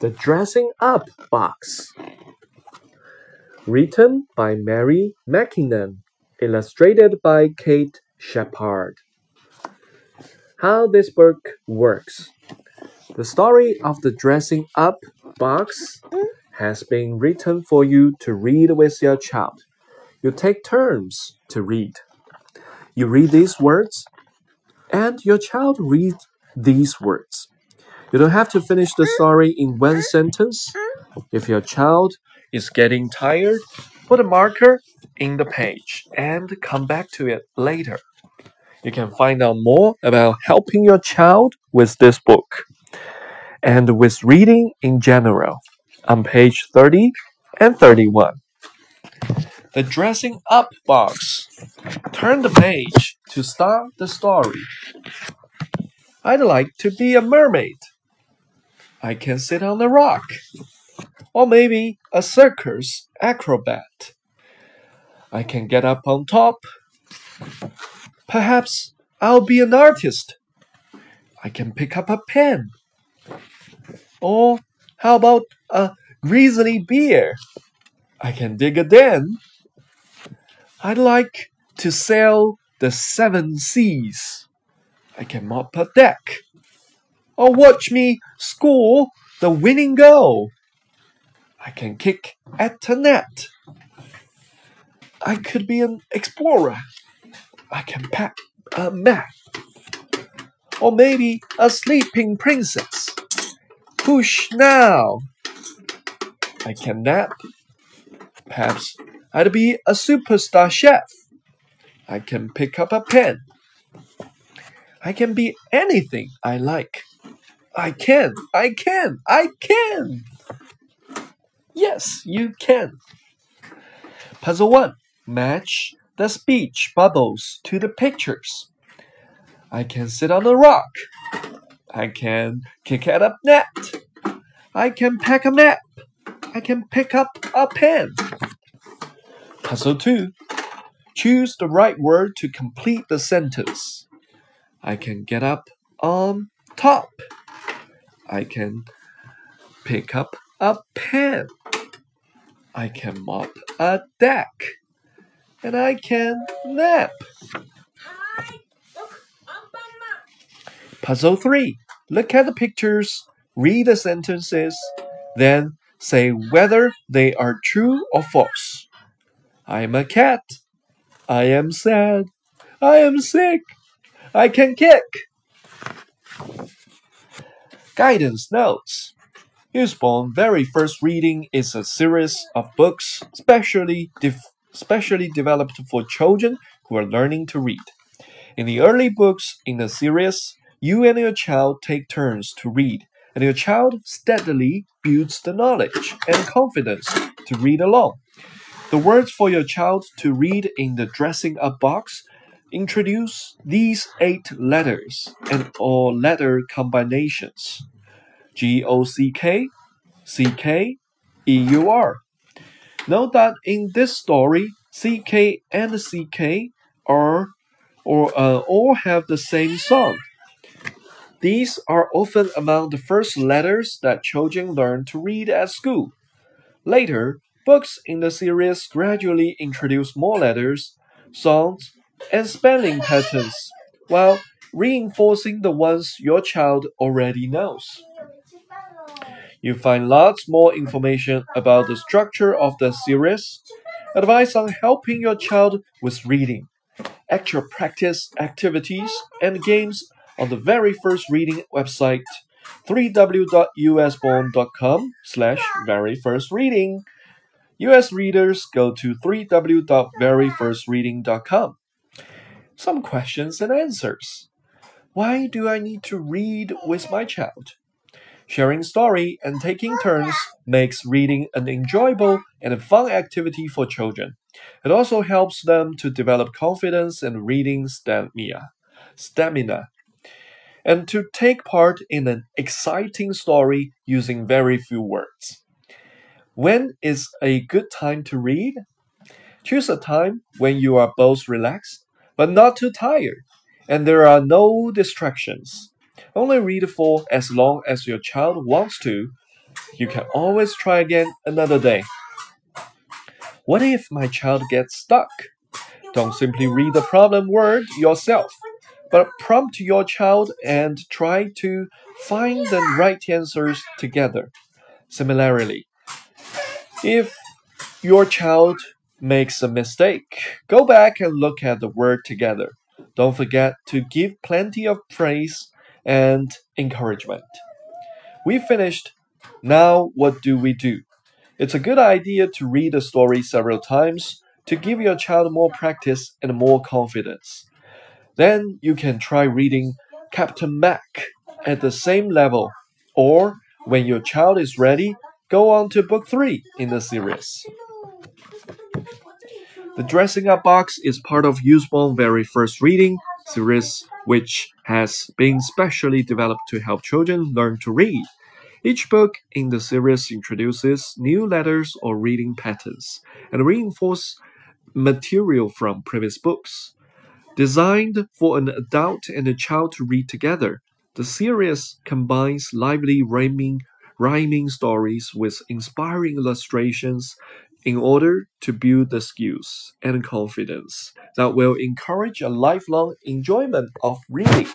The Dressing Up Box. Written by Mairi Mackinnon. Illustrated by Kate Shepard. How this book works. The story of the Dressing Up Box has been written for you to read with your child. You take turns to read. You read these words, and your child reads these words. You don't have to finish the story in one sentence. If your child is getting tired, put a marker in the page and come back to it later. You can find out more about helping your child with this book and with reading in general on page 30 and 31. The dressing up box. Turn the page to start the story. I'd like to be a mermaid. I can sit on a rock. Or maybe a circus acrobat. I can get up on top. Perhaps I'll be an artist. I can pick up a pen. Or how about a grizzly bear? I can dig a den. I'd like to sail the seven seas. I can mop a deck or watch me score the winning goal. I can kick at the net. I could be an explorer. I can pack a map. Or maybe a sleeping princess. Push now. I can nap. Perhaps I'd be a superstar chef. I can pick up a pen. I can be anything I like. I can, I can, I can. Yes, you can. Puzzle 1. Match the speech bubbles to the pictures. I can sit on a rock. I can kick at a net. I can pack a map. I can pick up a pen. Puzzle 2. Choose the right word to complete the sentence. I can get up on top. I can pick up a pen. I can mop a deck. And I can nap. Hi. Puzzle 3. Look at the pictures, read the sentences, then say whether they are true or false. I am a cat. I am sad. I am sick. I can kick. Guidance Notes Usborne Very First Reading is a series of books specially, specially developed for children who are learning to read. In the early books in the series, you and your child take turns to read, and your child steadily builds the knowledge and confidence to read along. The words for your child to read in the dressing up box introduce these eight letters and all letter combinations G O C K, C K, E U R. Note that in this story, CK and CK are or uh, all have the same sound. These are often among the first letters that children learn to read at school. Later, books in the series gradually introduce more letters, sounds, and spelling patterns while reinforcing the ones your child already knows. You find lots more information about the structure of the series, advice on helping your child with reading, actual practice activities, and games on the very first reading website www.usborne.com slash very first reading. US readers go to www.veryfirstreading.com. Some questions and answers. Why do I need to read with my child? Sharing story and taking turns makes reading an enjoyable and fun activity for children. It also helps them to develop confidence and reading stamina. Stamina. And to take part in an exciting story using very few words. When is a good time to read? Choose a time when you are both relaxed but not too tired, and there are no distractions. Only read for as long as your child wants to. You can always try again another day. What if my child gets stuck? Don't simply read the problem word yourself, but prompt your child and try to find the right answers together. Similarly, if your child makes a mistake, go back and look at the word together. Don't forget to give plenty of praise and encouragement. We finished. Now, what do we do? It's a good idea to read the story several times to give your child more practice and more confidence. Then you can try reading Captain Mac at the same level, or when your child is ready, go on to book 3 in the series. The Dressing Up Box is part of Usborne Very First Reading series, which has been specially developed to help children learn to read. Each book in the series introduces new letters or reading patterns and reinforces material from previous books. Designed for an adult and a child to read together, the series combines lively rhyming, rhyming stories with inspiring illustrations in order to build the skills and confidence that will encourage a lifelong enjoyment of reading.